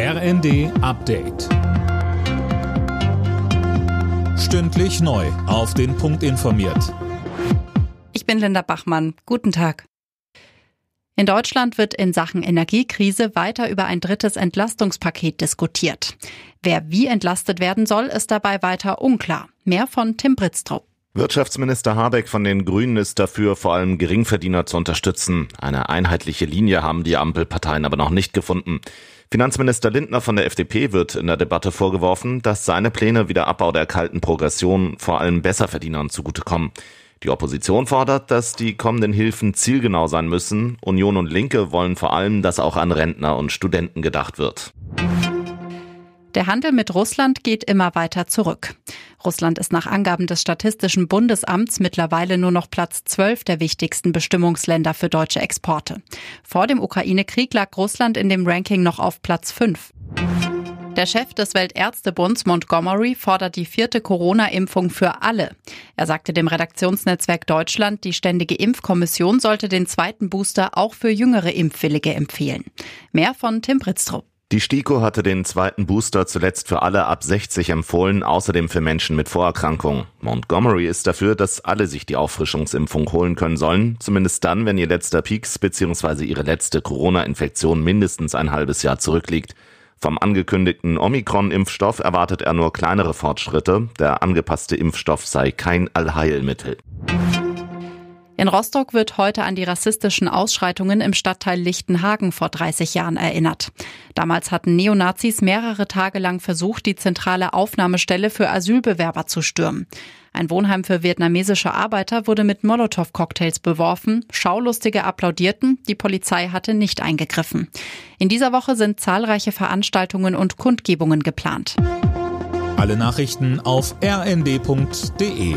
RND Update. Stündlich neu. Auf den Punkt informiert. Ich bin Linda Bachmann. Guten Tag. In Deutschland wird in Sachen Energiekrise weiter über ein drittes Entlastungspaket diskutiert. Wer wie entlastet werden soll, ist dabei weiter unklar. Mehr von Tim Britztrup. Wirtschaftsminister Habeck von den Grünen ist dafür, vor allem Geringverdiener zu unterstützen. Eine einheitliche Linie haben die Ampelparteien aber noch nicht gefunden. Finanzminister Lindner von der FDP wird in der Debatte vorgeworfen, dass seine Pläne wie der Abbau der kalten Progression vor allem Besserverdienern zugutekommen. Die Opposition fordert, dass die kommenden Hilfen zielgenau sein müssen. Union und Linke wollen vor allem, dass auch an Rentner und Studenten gedacht wird. Der Handel mit Russland geht immer weiter zurück. Russland ist nach Angaben des Statistischen Bundesamts mittlerweile nur noch Platz 12 der wichtigsten Bestimmungsländer für deutsche Exporte. Vor dem Ukraine-Krieg lag Russland in dem Ranking noch auf Platz 5. Der Chef des Weltärztebunds Montgomery fordert die vierte Corona-Impfung für alle. Er sagte dem Redaktionsnetzwerk Deutschland, die Ständige Impfkommission sollte den zweiten Booster auch für jüngere Impfwillige empfehlen. Mehr von Tim Britztrup. Die STIKO hatte den zweiten Booster zuletzt für alle ab 60 empfohlen, außerdem für Menschen mit Vorerkrankungen. Montgomery ist dafür, dass alle sich die Auffrischungsimpfung holen können sollen, zumindest dann, wenn ihr letzter Peaks bzw. ihre letzte Corona-Infektion mindestens ein halbes Jahr zurückliegt. Vom angekündigten Omikron-Impfstoff erwartet er nur kleinere Fortschritte. Der angepasste Impfstoff sei kein Allheilmittel. In Rostock wird heute an die rassistischen Ausschreitungen im Stadtteil Lichtenhagen vor 30 Jahren erinnert. Damals hatten Neonazis mehrere Tage lang versucht, die zentrale Aufnahmestelle für Asylbewerber zu stürmen. Ein Wohnheim für vietnamesische Arbeiter wurde mit Molotow-Cocktails beworfen. Schaulustige applaudierten, die Polizei hatte nicht eingegriffen. In dieser Woche sind zahlreiche Veranstaltungen und Kundgebungen geplant. Alle Nachrichten auf rnd.de